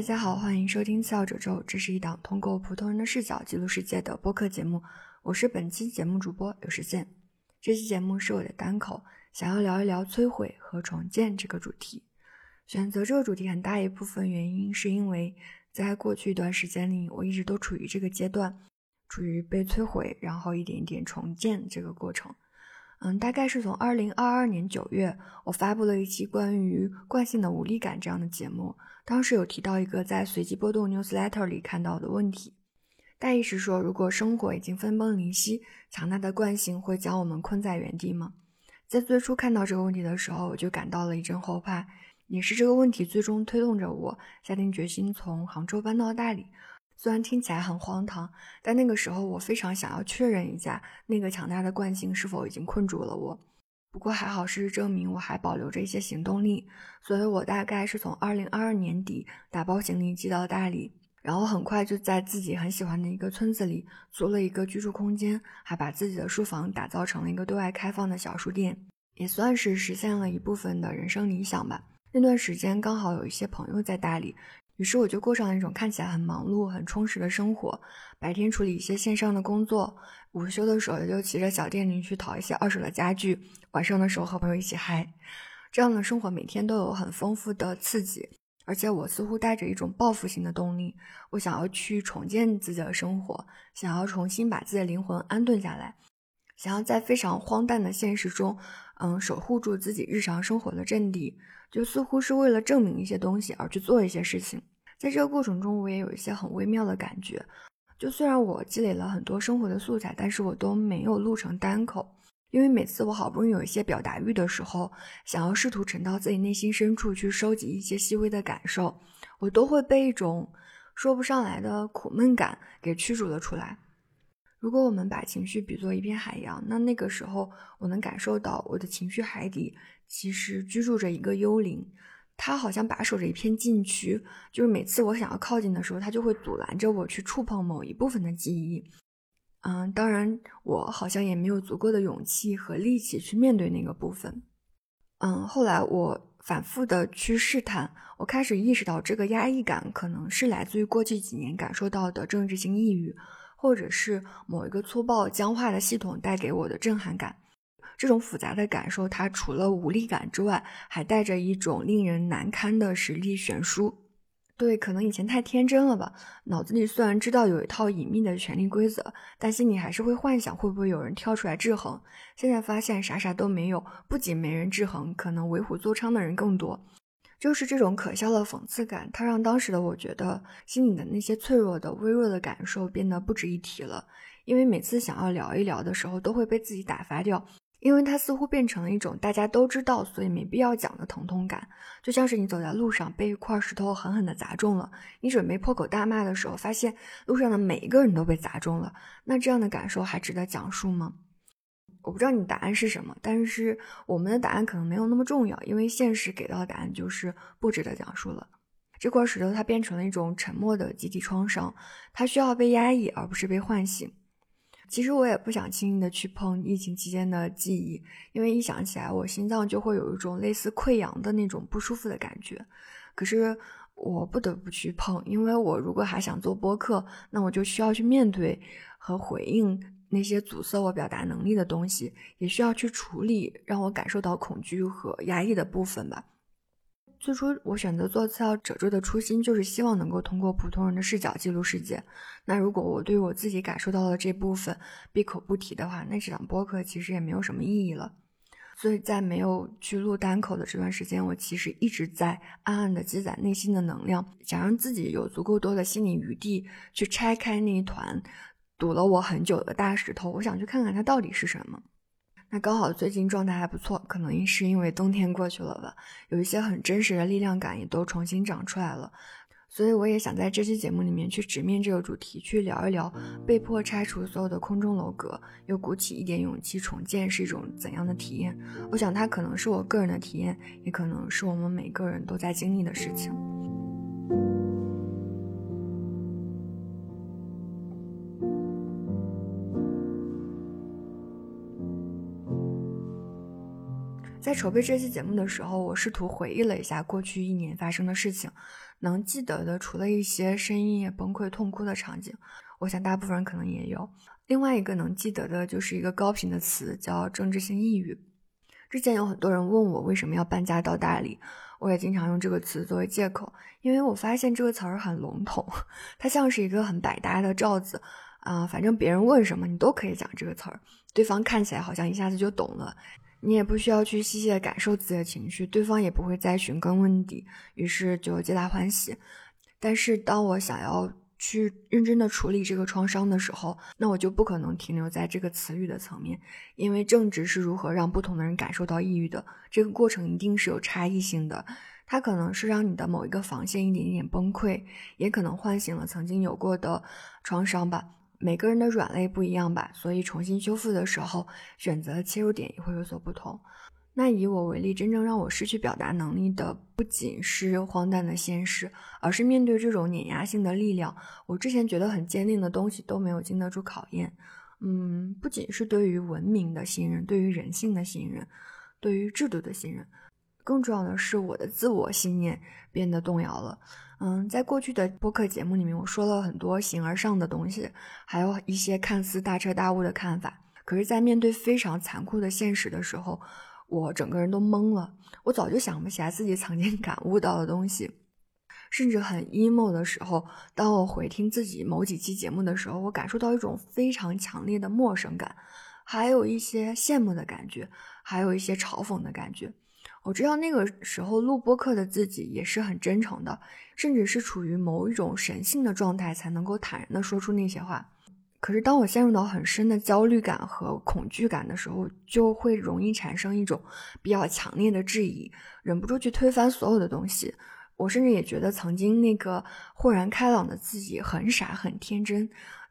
大家好，欢迎收听笑褶皱，这是一档通过普通人的视角记录世界的播客节目。我是本期节目主播有时间。这期节目是我的单口，想要聊一聊摧毁和重建这个主题。选择这个主题很大一部分原因是因为在过去一段时间里，我一直都处于这个阶段，处于被摧毁，然后一点一点重建这个过程。嗯，大概是从二零二二年九月，我发布了一期关于惯性的无力感这样的节目。当时有提到一个在随机波动 newsletter 里看到的问题，大意是说，如果生活已经分崩离析，强大的惯性会将我们困在原地吗？在最初看到这个问题的时候，我就感到了一阵后怕，也是这个问题最终推动着我下定决心从杭州搬到大理。虽然听起来很荒唐，但那个时候我非常想要确认一下那个强大的惯性是否已经困住了我。不过还好，事实证明我还保留着一些行动力，所以我大概是从二零二二年底打包行李寄到大理，然后很快就在自己很喜欢的一个村子里租了一个居住空间，还把自己的书房打造成了一个对外开放的小书店，也算是实现了一部分的人生理想吧。那段时间刚好有一些朋友在大理。于是我就过上了一种看起来很忙碌、很充实的生活。白天处理一些线上的工作，午休的时候也就骑着小电驴去淘一些二手的家具。晚上的时候和朋友一起嗨，这样的生活每天都有很丰富的刺激。而且我似乎带着一种报复性的动力，我想要去重建自己的生活，想要重新把自己的灵魂安顿下来，想要在非常荒诞的现实中，嗯，守护住自己日常生活的阵地。就似乎是为了证明一些东西而去做一些事情。在这个过程中，我也有一些很微妙的感觉。就虽然我积累了很多生活的素材，但是我都没有录成单口，因为每次我好不容易有一些表达欲的时候，想要试图沉到自己内心深处去收集一些细微的感受，我都会被一种说不上来的苦闷感给驱逐了出来。如果我们把情绪比作一片海洋，那那个时候我能感受到我的情绪海底其实居住着一个幽灵。他好像把守着一片禁区，就是每次我想要靠近的时候，他就会阻拦着我去触碰某一部分的记忆。嗯，当然，我好像也没有足够的勇气和力气去面对那个部分。嗯，后来我反复的去试探，我开始意识到这个压抑感可能是来自于过去几年感受到的政治性抑郁，或者是某一个粗暴僵化的系统带给我的震撼感。这种复杂的感受，它除了无力感之外，还带着一种令人难堪的实力悬殊。对，可能以前太天真了吧？脑子里虽然知道有一套隐秘的权力规则，但心里还是会幻想会不会有人跳出来制衡。现在发现啥啥都没有，不仅没人制衡，可能为虎作伥的人更多。就是这种可笑的讽刺感，它让当时的我觉得心里的那些脆弱的、微弱的感受变得不值一提了。因为每次想要聊一聊的时候，都会被自己打发掉。因为它似乎变成了一种大家都知道，所以没必要讲的疼痛感，就像是你走在路上被一块石头狠狠地砸中了，你准备破口大骂的时候，发现路上的每一个人都被砸中了，那这样的感受还值得讲述吗？我不知道你答案是什么，但是我们的答案可能没有那么重要，因为现实给到的答案就是不值得讲述了。这块石头它变成了一种沉默的集体创伤，它需要被压抑，而不是被唤醒。其实我也不想轻易的去碰疫情期间的记忆，因为一想起来，我心脏就会有一种类似溃疡的那种不舒服的感觉。可是我不得不去碰，因为我如果还想做播客，那我就需要去面对和回应那些阻塞我表达能力的东西，也需要去处理让我感受到恐惧和压抑的部分吧。最初我选择做次要褶皱的初心，就是希望能够通过普通人的视角记录世界。那如果我对我自己感受到的这部分闭口不提的话，那这档播客其实也没有什么意义了。所以在没有去录单口的这段时间，我其实一直在暗暗的积攒内心的能量，想让自己有足够多的心理余地去拆开那一团堵了我很久的大石头。我想去看看它到底是什么。那刚好最近状态还不错，可能是因为冬天过去了吧，有一些很真实的力量感也都重新长出来了，所以我也想在这期节目里面去直面这个主题，去聊一聊被迫拆除所有的空中楼阁，又鼓起一点勇气重建是一种怎样的体验。我想它可能是我个人的体验，也可能是我们每个人都在经历的事情。在筹备这期节目的时候，我试图回忆了一下过去一年发生的事情，能记得的除了一些深夜崩溃痛哭的场景，我想大部分人可能也有。另外一个能记得的就是一个高频的词，叫政治性抑郁。之前有很多人问我为什么要搬家到大理，我也经常用这个词作为借口，因为我发现这个词儿很笼统，它像是一个很百搭的罩子啊，反正别人问什么你都可以讲这个词儿，对方看起来好像一下子就懂了。你也不需要去细细的感受自己的情绪，对方也不会再寻根问底，于是就皆大欢喜。但是当我想要去认真的处理这个创伤的时候，那我就不可能停留在这个词语的层面，因为正直是如何让不同的人感受到抑郁的，这个过程一定是有差异性的。它可能是让你的某一个防线一点点崩溃，也可能唤醒了曾经有过的创伤吧。每个人的软肋不一样吧，所以重新修复的时候，选择切入点也会有所不同。那以我为例，真正让我失去表达能力的，不仅是荒诞的现实，而是面对这种碾压性的力量，我之前觉得很坚定的东西都没有经得住考验。嗯，不仅是对于文明的信任，对于人性的信任，对于制度的信任，更重要的是我的自我信念变得动摇了。嗯，在过去的播客节目里面，我说了很多形而上的东西，还有一些看似大彻大悟的看法。可是，在面对非常残酷的现实的时候，我整个人都懵了。我早就想不起来自己曾经感悟到的东西，甚至很 emo 的时候，当我回听自己某几期节目的时候，我感受到一种非常强烈的陌生感，还有一些羡慕的感觉，还有一些嘲讽的感觉。我知道那个时候录播课的自己也是很真诚的，甚至是处于某一种神性的状态才能够坦然的说出那些话。可是当我陷入到很深的焦虑感和恐惧感的时候，就会容易产生一种比较强烈的质疑，忍不住去推翻所有的东西。我甚至也觉得曾经那个豁然开朗的自己很傻很天真，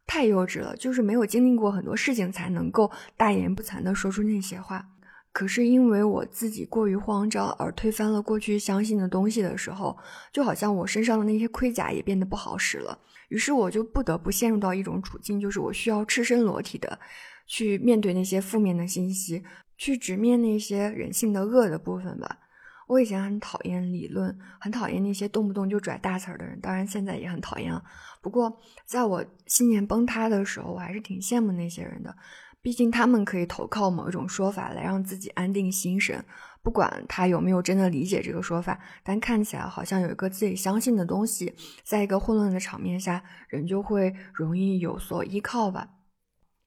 太幼稚了，就是没有经历过很多事情才能够大言不惭的说出那些话。可是因为我自己过于慌张而推翻了过去相信的东西的时候，就好像我身上的那些盔甲也变得不好使了。于是我就不得不陷入到一种处境，就是我需要赤身裸体的去面对那些负面的信息，去直面那些人性的恶的部分吧。我以前很讨厌理论，很讨厌那些动不动就拽大词儿的人，当然现在也很讨厌啊。不过在我信念崩塌的时候，我还是挺羡慕那些人的。毕竟他们可以投靠某一种说法来让自己安定心神，不管他有没有真的理解这个说法，但看起来好像有一个自己相信的东西，在一个混乱的场面下，人就会容易有所依靠吧。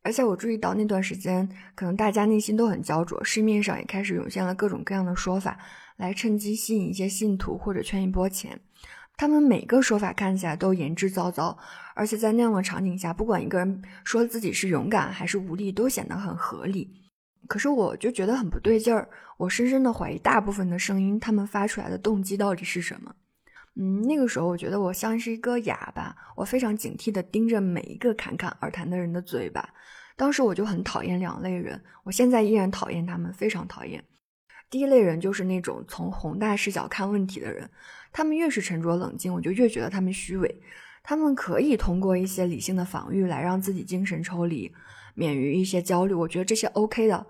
而且我注意到那段时间，可能大家内心都很焦灼，市面上也开始涌现了各种各样的说法，来趁机吸引一些信徒或者圈一波钱。他们每个说法看起来都言之凿凿，而且在那样的场景下，不管一个人说自己是勇敢还是无力，都显得很合理。可是我就觉得很不对劲儿，我深深的怀疑大部分的声音，他们发出来的动机到底是什么？嗯，那个时候我觉得我像是一个哑巴，我非常警惕的盯着每一个侃侃而谈的人的嘴巴。当时我就很讨厌两类人，我现在依然讨厌他们，非常讨厌。第一类人就是那种从宏大视角看问题的人。他们越是沉着冷静，我就越觉得他们虚伪。他们可以通过一些理性的防御来让自己精神抽离，免于一些焦虑。我觉得这些 OK 的。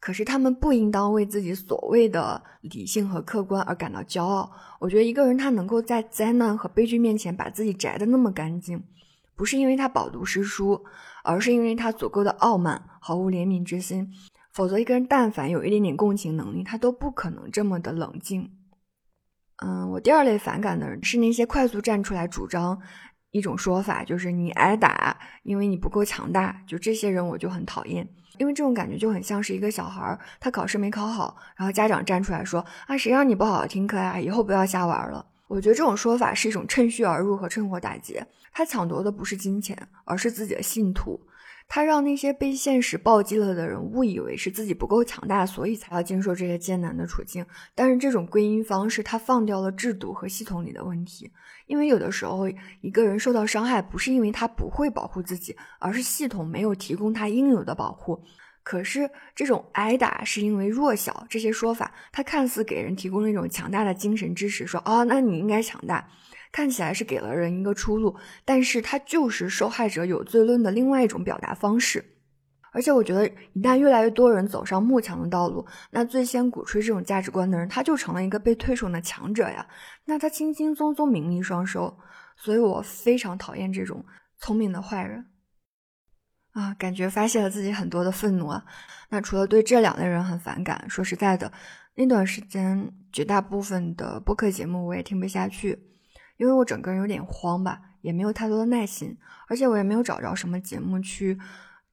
可是他们不应当为自己所谓的理性和客观而感到骄傲。我觉得一个人他能够在灾难和悲剧面前把自己摘得那么干净，不是因为他饱读诗书，而是因为他足够的傲慢，毫无怜悯之心。否则，一个人但凡有一点点共情能力，他都不可能这么的冷静。嗯，我第二类反感的人是那些快速站出来主张一种说法，就是你挨打，因为你不够强大。就这些人，我就很讨厌，因为这种感觉就很像是一个小孩，他考试没考好，然后家长站出来说啊，谁让你不好好听课呀？以后不要瞎玩了。我觉得这种说法是一种趁虚而入和趁火打劫，他抢夺的不是金钱，而是自己的信徒。他让那些被现实暴击了的人误以为是自己不够强大，所以才要经受这些艰难的处境。但是这种归因方式，他放掉了制度和系统里的问题。因为有的时候，一个人受到伤害，不是因为他不会保护自己，而是系统没有提供他应有的保护。可是这种挨打是因为弱小，这些说法，他看似给人提供了一种强大的精神支持，说哦，那你应该强大。看起来是给了人一个出路，但是它就是受害者有罪论的另外一种表达方式。而且我觉得，一旦越来越多人走上慕强的道路，那最先鼓吹这种价值观的人，他就成了一个被推崇的强者呀。那他轻轻松松名利双收，所以我非常讨厌这种聪明的坏人啊！感觉发泄了自己很多的愤怒啊。那除了对这两类人很反感，说实在的，那段时间绝大部分的播客节目我也听不下去，因为我整个人有点慌吧，也没有太多的耐心，而且我也没有找着什么节目去。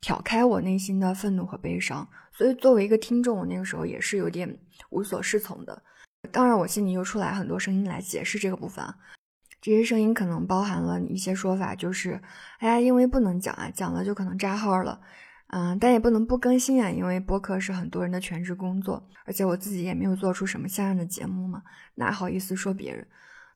挑开我内心的愤怒和悲伤，所以作为一个听众，我那个时候也是有点无所适从的。当然，我心里又出来很多声音来解释这个部分。这些声音可能包含了一些说法，就是哎呀，因为不能讲啊，讲了就可能炸号了，嗯，但也不能不更新啊，因为播客是很多人的全职工作，而且我自己也没有做出什么像样的节目嘛，哪好意思说别人？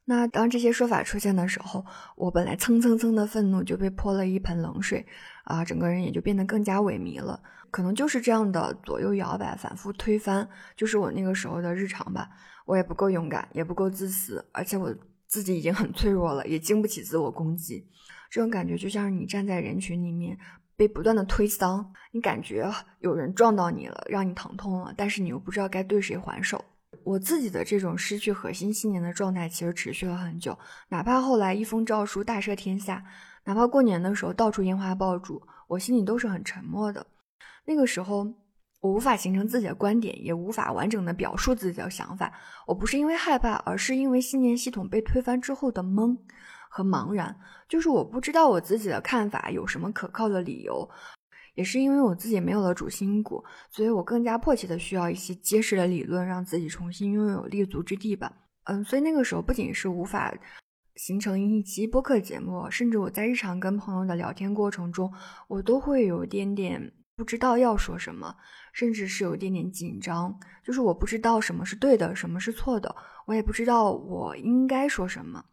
那当这些说法出现的时候，我本来蹭蹭蹭的愤怒就被泼了一盆冷水，啊，整个人也就变得更加萎靡了。可能就是这样的左右摇摆、反复推翻，就是我那个时候的日常吧。我也不够勇敢，也不够自私，而且我自己已经很脆弱了，也经不起自我攻击。这种感觉就像是你站在人群里面被不断的推搡，你感觉有人撞到你了，让你疼痛了，但是你又不知道该对谁还手。我自己的这种失去核心信念的状态，其实持续了很久。哪怕后来一封诏书大赦天下，哪怕过年的时候到处烟花爆竹，我心里都是很沉默的。那个时候，我无法形成自己的观点，也无法完整的表述自己的想法。我不是因为害怕，而是因为信念系统被推翻之后的懵和茫然，就是我不知道我自己的看法有什么可靠的理由。也是因为我自己没有了主心骨，所以我更加迫切的需要一些结实的理论，让自己重新拥有立足之地吧。嗯，所以那个时候不仅是无法形成一期播客节目，甚至我在日常跟朋友的聊天过程中，我都会有一点点不知道要说什么，甚至是有一点点紧张，就是我不知道什么是对的，什么是错的，我也不知道我应该说什么。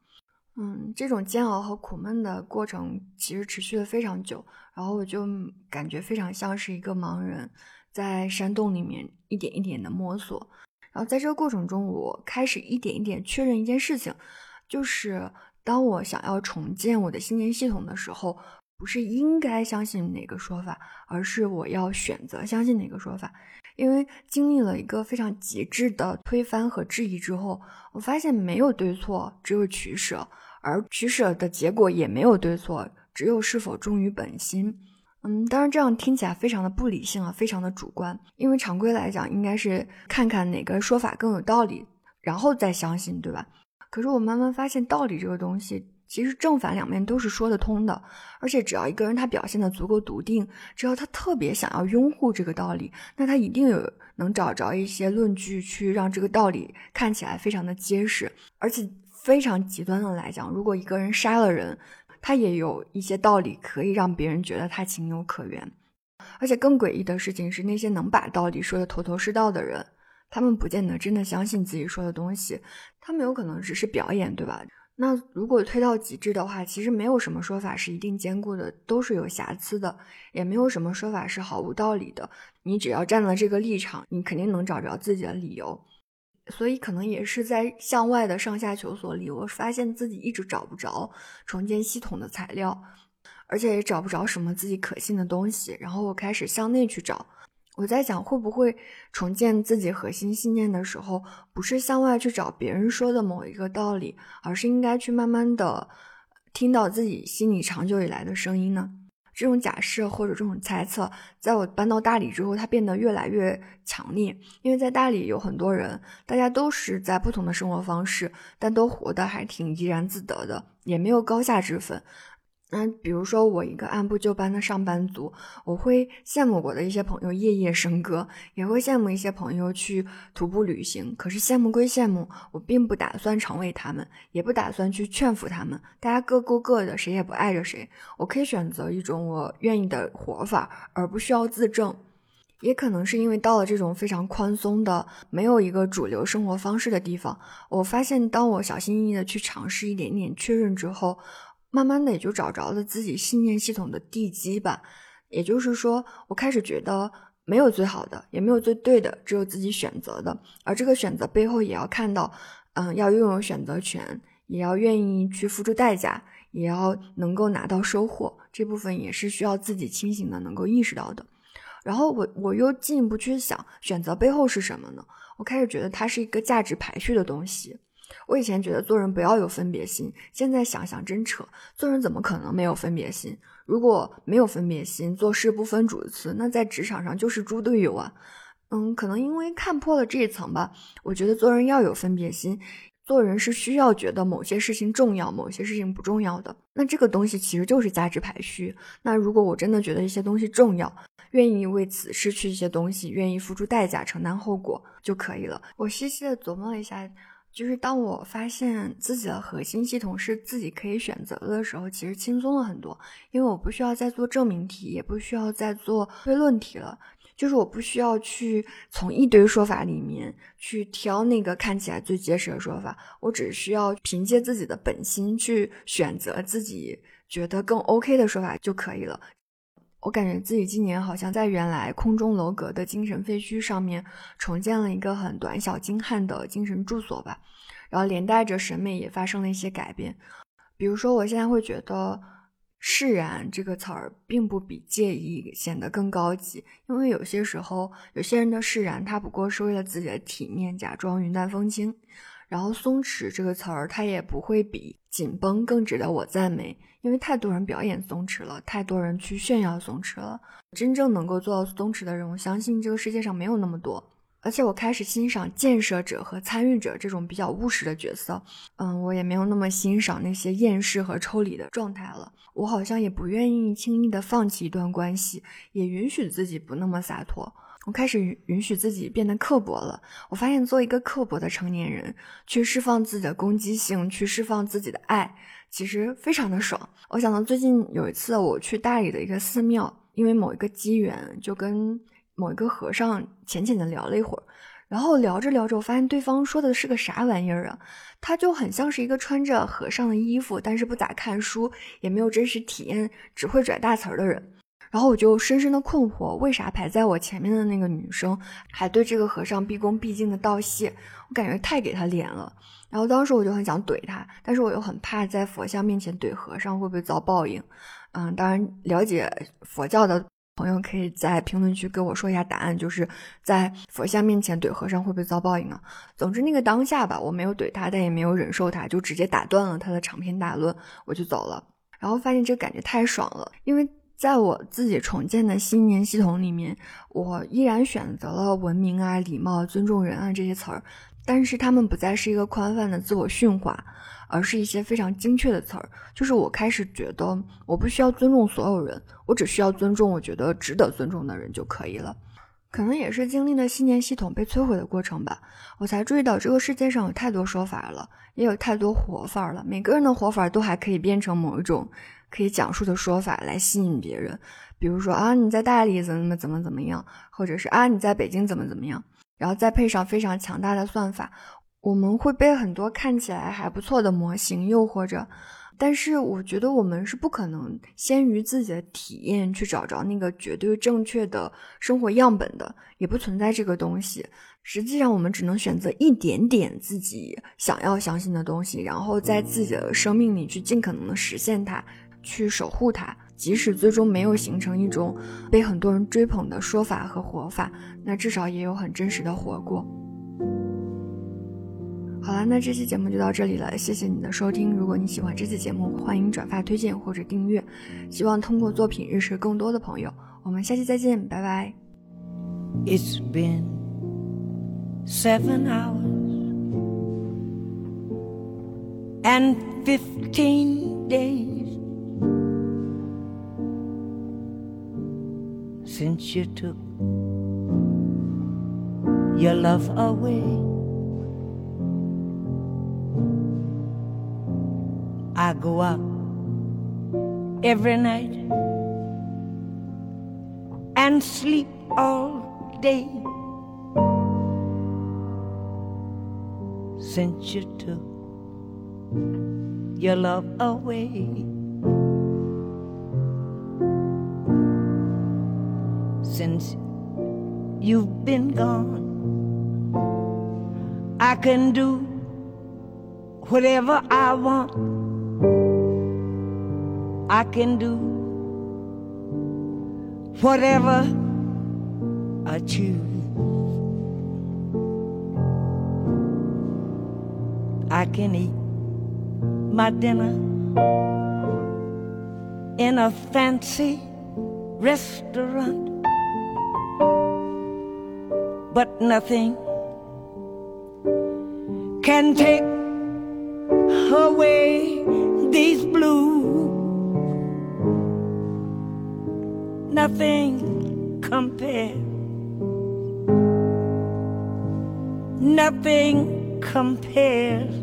嗯，这种煎熬和苦闷的过程其实持续了非常久，然后我就感觉非常像是一个盲人，在山洞里面一点一点的摸索。然后在这个过程中，我开始一点一点确认一件事情，就是当我想要重建我的信念系统的时候，不是应该相信哪个说法，而是我要选择相信哪个说法。因为经历了一个非常极致的推翻和质疑之后，我发现没有对错，只有取舍。而取舍的结果也没有对错，只有是否忠于本心。嗯，当然这样听起来非常的不理性啊，非常的主观。因为常规来讲，应该是看看哪个说法更有道理，然后再相信，对吧？可是我慢慢发现，道理这个东西，其实正反两面都是说得通的。而且只要一个人他表现的足够笃定，只要他特别想要拥护这个道理，那他一定有能找着一些论据去让这个道理看起来非常的结实，而且。非常极端的来讲，如果一个人杀了人，他也有一些道理可以让别人觉得他情有可原。而且更诡异的事情是，那些能把道理说的头头是道的人，他们不见得真的相信自己说的东西，他们有可能只是表演，对吧？那如果推到极致的话，其实没有什么说法是一定坚固的，都是有瑕疵的，也没有什么说法是毫无道理的。你只要站了这个立场，你肯定能找着自己的理由。所以可能也是在向外的上下求索里，我发现自己一直找不着重建系统的材料，而且也找不着什么自己可信的东西。然后我开始向内去找，我在想会不会重建自己核心信念的时候，不是向外去找别人说的某一个道理，而是应该去慢慢的听到自己心里长久以来的声音呢？这种假设或者这种猜测，在我搬到大理之后，它变得越来越强烈。因为在大理有很多人，大家都是在不同的生活方式，但都活得还挺怡然自得的，也没有高下之分。那比如说，我一个按部就班的上班族，我会羡慕我的一些朋友夜夜笙歌，也会羡慕一些朋友去徒步旅行。可是羡慕归羡慕，我并不打算成为他们，也不打算去劝服他们。大家各过各的，谁也不碍着谁。我可以选择一种我愿意的活法，而不需要自证。也可能是因为到了这种非常宽松的、没有一个主流生活方式的地方，我发现，当我小心翼翼的去尝试一点点确认之后。慢慢的也就找着了自己信念系统的地基吧，也就是说，我开始觉得没有最好的，也没有最对的，只有自己选择的。而这个选择背后，也要看到，嗯，要拥有选择权，也要愿意去付出代价，也要能够拿到收获。这部分也是需要自己清醒的，能够意识到的。然后我我又进一步去想，选择背后是什么呢？我开始觉得它是一个价值排序的东西。我以前觉得做人不要有分别心，现在想想真扯，做人怎么可能没有分别心？如果没有分别心，做事不分主次，那在职场上就是猪队友啊。嗯，可能因为看破了这一层吧，我觉得做人要有分别心，做人是需要觉得某些事情重要，某些事情不重要的。那这个东西其实就是价值排序。那如果我真的觉得一些东西重要，愿意为此失去一些东西，愿意付出代价，承担后果就可以了。我细细的琢磨了一下。就是当我发现自己的核心系统是自己可以选择的时候，其实轻松了很多，因为我不需要再做证明题，也不需要再做推论题了。就是我不需要去从一堆说法里面去挑那个看起来最结实的说法，我只需要凭借自己的本心去选择自己觉得更 OK 的说法就可以了。我感觉自己今年好像在原来空中楼阁的精神废墟上面重建了一个很短小精悍的精神住所吧，然后连带着审美也发生了一些改变。比如说，我现在会觉得“释然”这个词儿并不比介意显得更高级，因为有些时候有些人的释然，他不过是为了自己的体面，假装云淡风轻。然后“松弛”这个词儿，它也不会比紧绷更值得我赞美。因为太多人表演松弛了，太多人去炫耀松弛了。真正能够做到松弛的人，我相信这个世界上没有那么多。而且我开始欣赏建设者和参与者这种比较务实的角色。嗯，我也没有那么欣赏那些厌世和抽离的状态了。我好像也不愿意轻易的放弃一段关系，也允许自己不那么洒脱。我开始允许自己变得刻薄了。我发现，做一个刻薄的成年人，去释放自己的攻击性，去释放自己的爱。其实非常的爽。我想到最近有一次我去大理的一个寺庙，因为某一个机缘，就跟某一个和尚浅浅的聊了一会儿，然后聊着聊着，我发现对方说的是个啥玩意儿啊？他就很像是一个穿着和尚的衣服，但是不咋看书，也没有真实体验，只会拽大词儿的人。然后我就深深的困惑，为啥排在我前面的那个女生还对这个和尚毕恭毕敬的道谢？我感觉太给他脸了。然后当时我就很想怼他，但是我又很怕在佛像面前怼和尚会不会遭报应。嗯，当然了解佛教的朋友可以在评论区跟我说一下答案，就是在佛像面前怼和尚会不会遭报应啊？总之那个当下吧，我没有怼他，但也没有忍受他，就直接打断了他的长篇大论，我就走了。然后发现这个感觉太爽了，因为在我自己重建的新年系统里面，我依然选择了文明啊、礼貌、尊重人啊这些词儿。但是他们不再是一个宽泛的自我驯化，而是一些非常精确的词儿。就是我开始觉得，我不需要尊重所有人，我只需要尊重我觉得值得尊重的人就可以了。可能也是经历了信念系统被摧毁的过程吧，我才注意到这个世界上有太多说法了，也有太多活法了。每个人的活法都还可以变成某一种可以讲述的说法来吸引别人。比如说啊，你在大理怎么怎么怎么样，或者是啊，你在北京怎么怎么样。然后再配上非常强大的算法，我们会被很多看起来还不错的模型诱惑着。但是我觉得我们是不可能先于自己的体验去找着那个绝对正确的生活样本的，也不存在这个东西。实际上，我们只能选择一点点自己想要相信的东西，然后在自己的生命里去尽可能的实现它，去守护它。即使最终没有形成一种被很多人追捧的说法和活法，那至少也有很真实的活过。好了，那这期节目就到这里了，谢谢你的收听。如果你喜欢这期节目，欢迎转发、推荐或者订阅。希望通过作品认识更多的朋友。我们下期再见，拜拜。It's been seven hours and fifteen days. Since you took your love away. I go out every night and sleep all day since you took your love away. Since you've been gone. I can do whatever I want. I can do whatever I choose. I can eat my dinner in a fancy restaurant, but nothing can take away these blues. Nothing compares. Nothing compares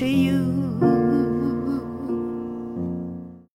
to you.